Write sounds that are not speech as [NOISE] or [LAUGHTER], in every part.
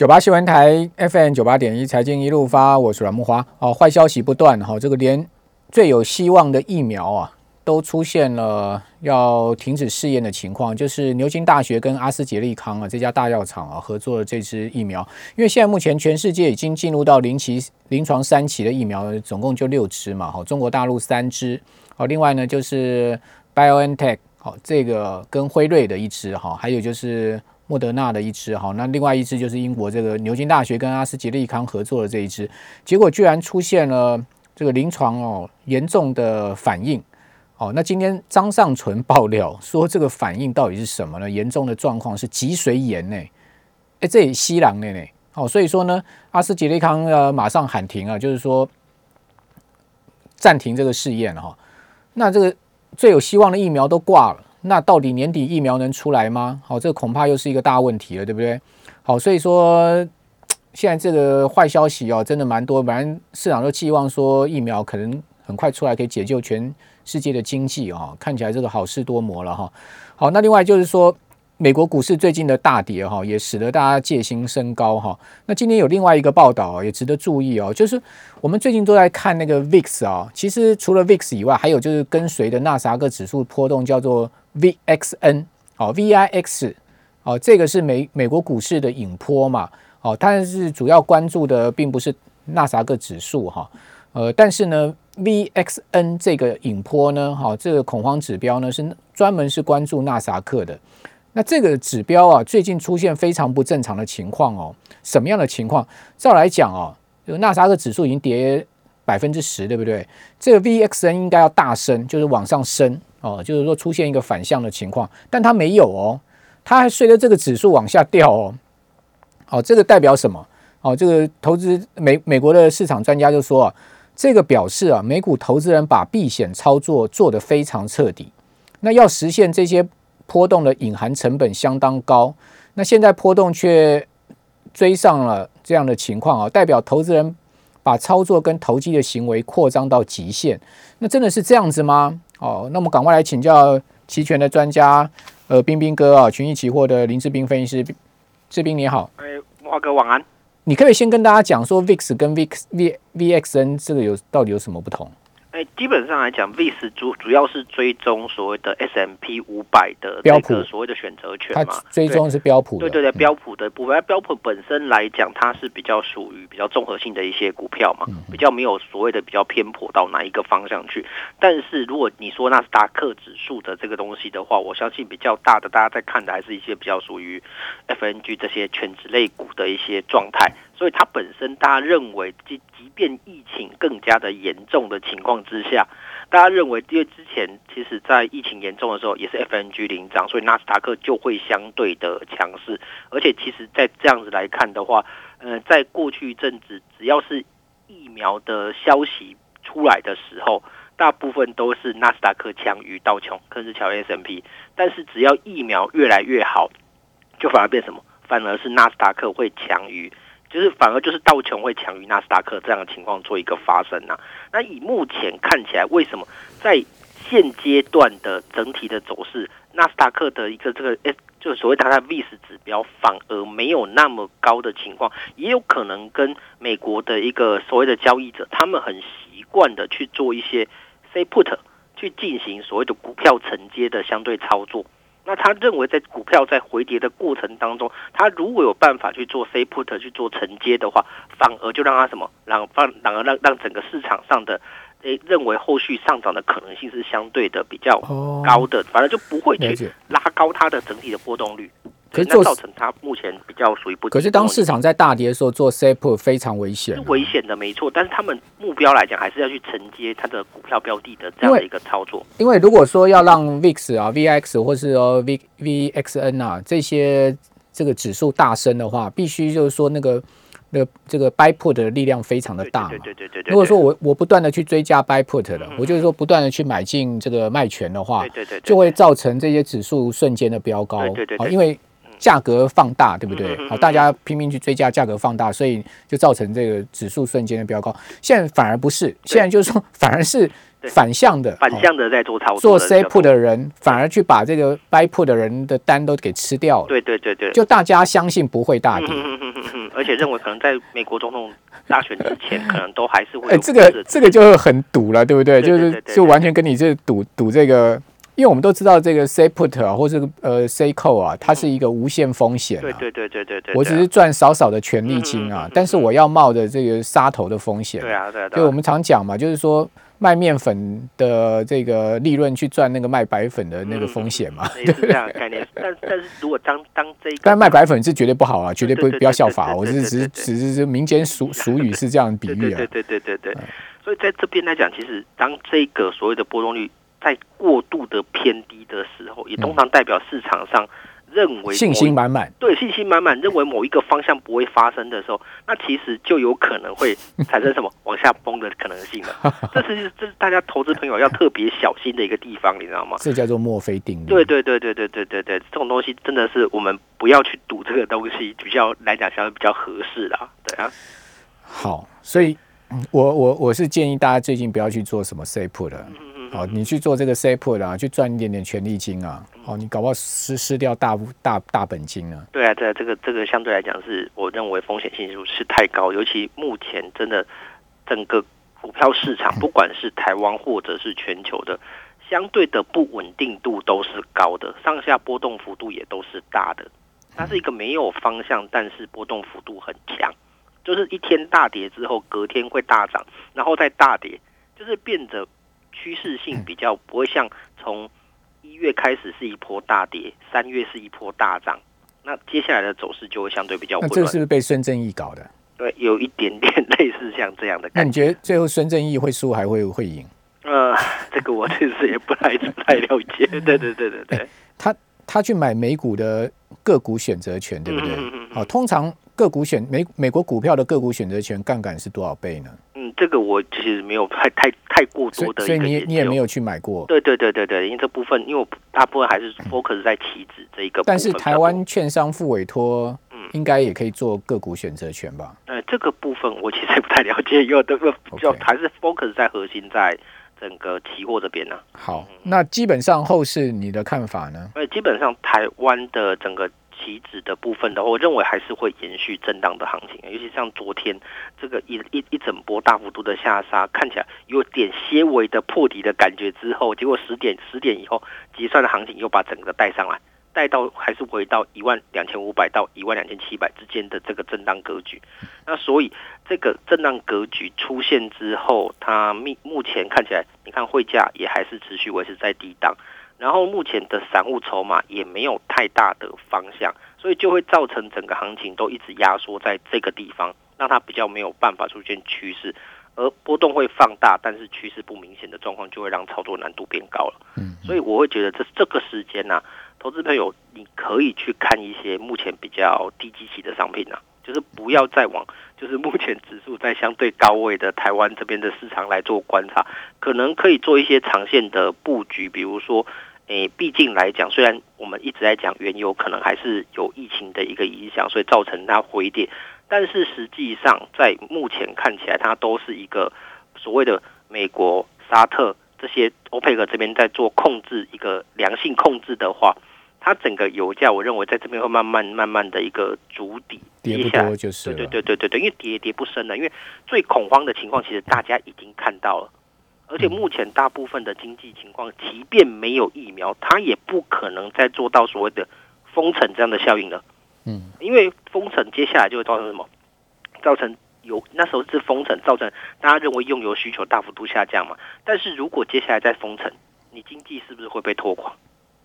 九八新闻台 FM 九八点一财经一路发，我是阮木华。哦，坏消息不断哈，这个连最有希望的疫苗啊，都出现了要停止试验的情况。就是牛津大学跟阿斯捷利康啊这家大药厂啊合作的这支疫苗，因为现在目前全世界已经进入到临期临床三期的疫苗，总共就六支嘛。好，中国大陆三支，好，另外呢就是 BioNTech 好，这个跟辉瑞的一支哈，还有就是。莫德纳的一支哈，那另外一支就是英国这个牛津大学跟阿斯捷利康合作的这一支，结果居然出现了这个临床哦严重的反应哦。那今天张尚存爆料 [LAUGHS] 说，这个反应到底是什么呢？严重的状况是脊髓炎呢？哎，这也西郎呢呢？哦，所以说呢，阿斯捷利康呃马上喊停啊，就是说暂停这个试验哈。那这个最有希望的疫苗都挂了。那到底年底疫苗能出来吗？好，这恐怕又是一个大问题了，对不对？好，所以说现在这个坏消息哦，真的蛮多。本来市场都寄望说疫苗可能很快出来，可以解救全世界的经济啊，看起来这个好事多磨了哈。好，那另外就是说。美国股市最近的大跌哈，也使得大家戒心升高哈。那今天有另外一个报道也值得注意哦，就是我们最近都在看那个 VIX 啊，其实除了 VIX 以外，还有就是跟随的纳斯达克指数波动叫做 VXN 哦，VIX 哦，这个是美美国股市的引波嘛哦，但是主要关注的并不是纳斯达克指数哈，呃，但是呢，VXN 这个引波呢，哈，这个恐慌指标呢是专门是关注纳斯达克的。那这个指标啊，最近出现非常不正常的情况哦。什么样的情况？照来讲哦，就纳斯克指数已经跌百分之十，对不对？这个 VXN 应该要大升，就是往上升哦，就是说出现一个反向的情况，但它没有哦，它还随着这个指数往下掉哦。哦，这个代表什么？哦，这个投资美美国的市场专家就说啊，这个表示啊，美股投资人把避险操作做得非常彻底。那要实现这些。波动的隐含成本相当高，那现在波动却追上了这样的情况啊，代表投资人把操作跟投机的行为扩张到极限，那真的是这样子吗？哦，那我们赶快来请教期权的专家，呃，冰冰哥啊，群益期货的林志斌分析师，志斌你好，哎，华哥晚安，你可以先跟大家讲说 VIX 跟 VIX V VXN 这个有到底有什么不同？哎，基本上来讲，VIX 主主要是追踪所谓的 S M P 五百的标普所谓的选择权嘛，追踪是标普，对对对，标普的部分。标普本身来讲，它是比较属于比较综合性的一些股票嘛，比较没有所谓的比较偏颇到哪一个方向去。但是如果你说纳斯达克指数的这个东西的话，我相信比较大的大家在看的还是一些比较属于 F N G 这些全职类股的一些状态。所以它本身，大家认为，即即便疫情更加的严重的情况之下，大家认为，因为之前其实在疫情严重的时候，也是 F N G 领涨，所以纳斯达克就会相对的强势。而且，其实，在这样子来看的话，呃，在过去一阵子，只要是疫苗的消息出来的时候，大部分都是纳斯达克强于道琼，更是乔 S M P。但是，只要疫苗越来越好，就反而变什么？反而是纳斯达克会强于。就是反而就是道琼会强于纳斯达克这样的情况做一个发生呐。那以目前看起来，为什么在现阶段的整体的走势，纳斯达克的一个这个诶，就所谓它的 VIX 指标反而没有那么高的情况，也有可能跟美国的一个所谓的交易者，他们很习惯的去做一些 say put 去进行所谓的股票承接的相对操作。那他认为，在股票在回跌的过程当中，他如果有办法去做 C put 去做承接的话，反而就让他什么，让反反而让让整个市场上的诶认为后续上涨的可能性是相对的比较高的，反而就不会去拉高它的整体的波动率。可是造成它目前比较属于不。可是当市场在大跌的时候做 s a p 非常危险。是危险的，没错。但是他们目标来讲，还是要去承接它的股票标的的这样的一个操作。因为如果说要让 VIX 啊、VX 或是说 V VXN 啊这些这个指数大升的话，必须就是说那个那这个 buy put 的力量非常的大。对对对对。如果说我我不断的去追加 buy put 的，我就是说不断的去买进这个卖权的话，对对对，就会造成这些指数瞬间的飙高。对对对。因为价格放大，对不对？好，大家拼命去追加，价格放大，所以就造成这个指数瞬间的飙高。现在反而不是，现在就是说，反而是反向的，反向的在做操作，做的 C put 的人反而去把这个 buy put 的人的单都给吃掉了。对对对对，就大家相信不会大跌，而且认为可能在美国总统大选之前，可能都还是会。哎，这个这个就很赌了，对不对？就是就完全跟你这赌赌这个。因为我们都知道这个 say put 啊，或者呃 say call 啊，它是一个无限风险。对对对对对对。我只是赚少少的权利金啊，但是我要冒着这个杀头的风险。对啊对啊。就我们常讲嘛，就是说卖面粉的这个利润去赚那个卖白粉的那个风险嘛。是这样概念。但但是如果当当这个，但卖白粉是绝对不好啊，绝对不不要效法。我是只是只是是民间俗俗语是这样比喻啊。对对对对对。所以在这边来讲，其实当这个所谓的波动率。在过度的偏低的时候，也通常代表市场上认为信心满满。对，信心满满，认为某一个方向不会发生的时候，那其实就有可能会 [LAUGHS] 产生什么往下崩的可能性了。这 [LAUGHS] 是这是大家投资朋友要特别小心的一个地方，你知道吗？这叫做墨菲定律。对对对对对对对对，这种东西真的是我们不要去赌这个东西，比较来讲相对比较合适啦。对啊。好，所以我我我是建议大家最近不要去做什么 say put 的。哦，你去做这个 SAPUT 啊，去赚一点点权利金啊，哦，你搞不好失失掉大大大本金啊。对啊，对啊，这个这个相对来讲是我认为风险系数是太高，尤其目前真的整个股票市场，不管是台湾或者是全球的，相对的不稳定度都是高的，上下波动幅度也都是大的。它是一个没有方向，但是波动幅度很强，就是一天大跌之后，隔天会大涨，然后再大跌，就是变得。趋势性比较不会像从一月开始是一波大跌，三月是一波大涨，那接下来的走势就会相对比较。那这个是不是被孙正义搞的？对，有一点点类似像这样的。那你觉得最后孙正义会输还会会赢？呃，[LAUGHS] 这个我其实也不太不太了解。对对对对对，他他去买美股的个股选择权，对不对？好，通常个股选美美国股票的个股选择权杠杆是多少倍呢？这个我其实没有 [LAUGHS] 太太太过多的，所以你你也没有去买过。对对对对对，因为这部分，因为我大部分还是 focus 在期指这一个。但是台湾券商副委托，嗯，应该也可以做个股选择权吧？呃，这个部分我其实也不太了解，因为这个就还是 focus 在核心在整个期货这边呢。好，那基本上后市你的看法呢？呃，基本上台湾的整个。期指的部分的，我认为还是会延续震荡的行情，尤其像昨天这个一一一整波大幅度的下杀，看起来有点些微的破底的感觉之后，结果十点十点以后结算的行情又把整个带上来，带到还是回到一万两千五百到一万两千七百之间的这个震荡格局。那所以这个震荡格局出现之后，它目目前看起来，你看汇价也还是持续维持在低档。然后目前的散户筹码也没有太大的方向，所以就会造成整个行情都一直压缩在这个地方，让它比较没有办法出现趋势，而波动会放大，但是趋势不明显的状况就会让操作难度变高了。嗯，所以我会觉得这这个时间呢，投资朋友你可以去看一些目前比较低基期的商品啊，就是不要再往就是目前指数在相对高位的台湾这边的市场来做观察，可能可以做一些长线的布局，比如说。诶，毕竟来讲，虽然我们一直在讲原油可能还是有疫情的一个影响，所以造成它回跌，但是实际上在目前看起来，它都是一个所谓的美国、沙特这些欧佩克这边在做控制，一个良性控制的话，它整个油价，我认为在这边会慢慢慢慢的一个筑底，跌不多就是，对对对对对对，因为跌跌不深了，因为最恐慌的情况其实大家已经看到了。而且目前大部分的经济情况，即便没有疫苗，它也不可能再做到所谓的封城这样的效应了。嗯，因为封城接下来就会造成什么？造成有那时候是封城，造成大家认为用油需求大幅度下降嘛。但是如果接下来再封城，你经济是不是会被拖垮？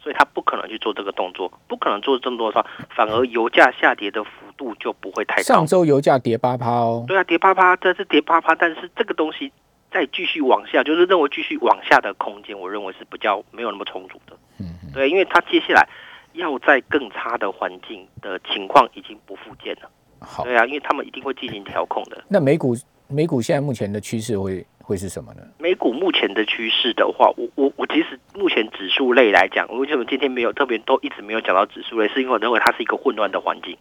所以他不可能去做这个动作，不可能做这么多的话，反而油价下跌的幅度就不会太高。上周油价跌八趴哦。对啊，跌八趴，这是跌八趴，但是这个东西。再继续往下，就是认为继续往下的空间，我认为是比较没有那么充足的。嗯，对，因为它接下来要在更差的环境的情况已经不复见了。好，对啊，因为他们一定会进行调控的。那美股美股现在目前的趋势会会是什么呢？美股目前的趋势的话，我我我其实目前指数类来讲，为什么今天没有特别都一直没有讲到指数类，是因为我认为它是一个混乱的环境。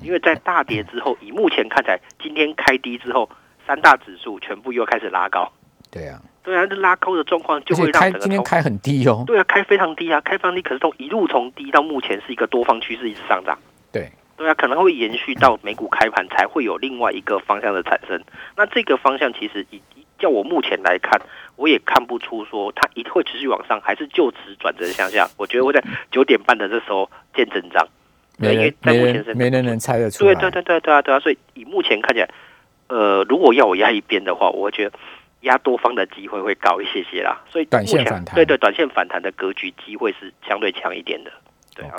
因为在大跌之后，以目前看起来，今天开低之后。三大指数全部又开始拉高，对呀，对啊，这拉高的状况就会让开今天开很低哦。对啊，开非常低啊，开非常低，可是从一路从低到目前是一个多方趋势一直上涨。对。对啊，可能会延续到美股开盘才会有另外一个方向的产生。那这个方向其实以叫我目前来看，我也看不出说它一定会持续往上，还是就此转折向下。我觉得会在九点半的这时候见真章。没人没人没人能猜得出来。对对对对对啊对啊！所以以目前看起来，呃，如果要我压一边的话，我觉得压多方的机会会高一些些啦。所以短线反弹，对对，短线反弹的格局机会是相对强一点的。对啊，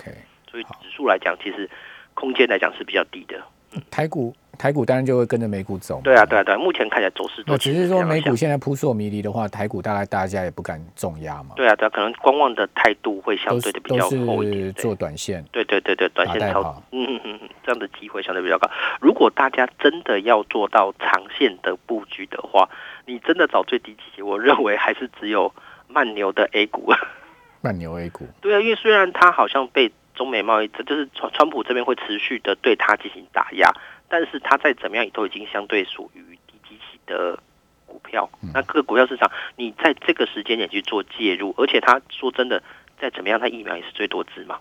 所以指数来讲，其实。空间来讲是比较低的，台股台股当然就会跟着美股走。对啊，对啊，对，目前看起来走势都只是说美股现在扑朔迷离的话，台股大概大家也不敢重压嘛。对啊，对，可能观望的态度会相对的比较厚一点。做短线，对对对对，短线操，嗯嗯嗯，这样的机会相对比较高。如果大家真的要做到长线的布局的话，你真的找最低级，我认为还是只有慢牛的 A 股。慢牛 A 股。对啊，因为虽然它好像被。中美贸易，这就是川川普这边会持续的对他进行打压，但是他再怎么样也都已经相对属于低基期的股票。那各个股票市场，你在这个时间点去做介入，而且他说真的，再怎么样，他疫苗也是最多支嘛。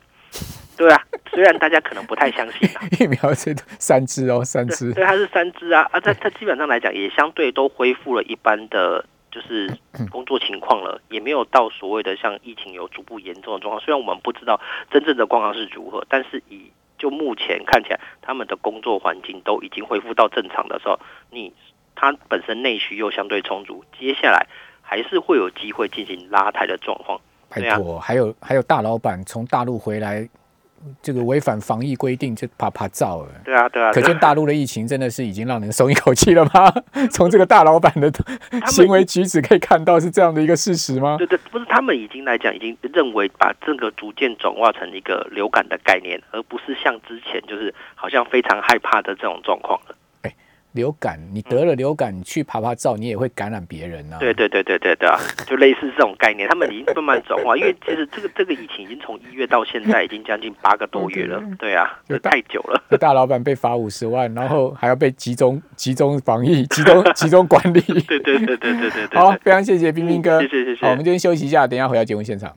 对啊，虽然大家可能不太相信啊，疫苗最多三支哦，三支，对，它是三支啊，啊，它它基本上来讲也相对都恢复了一般的。就是工作情况了，也没有到所谓的像疫情有逐步严重的状况。虽然我们不知道真正的状况是如何，但是以就目前看起来，他们的工作环境都已经恢复到正常的时候，你他本身内需又相对充足，接下来还是会有机会进行拉抬的状况。拜托，还有还有大老板从大陆回来。这个违反防疫规定就啪啪照了。对啊，对啊。可见大陆的疫情真的是已经让人松一口气了吗？[LAUGHS] 从这个大老板的行为举止可以看到是这样的一个事实吗？对对，不是他们已经来讲，已经认为把这个逐渐转化成一个流感的概念，而不是像之前就是好像非常害怕的这种状况了。流感，你得了流感，你去爬爬照，你也会感染别人啊。对对对对对对啊，就类似这种概念，他们已经慢慢转化，因为其实这个 [LAUGHS] 这个疫情已经从一月到现在已经将近八个多月了。对啊，这太久了。大老板被罚五十万，然后还要被集中集中防疫、[LAUGHS] 集中集中管理。对对对对对对对。好，非常谢谢冰冰哥。谢谢谢谢。好，我们这边休息一下，等一下回到节目现场。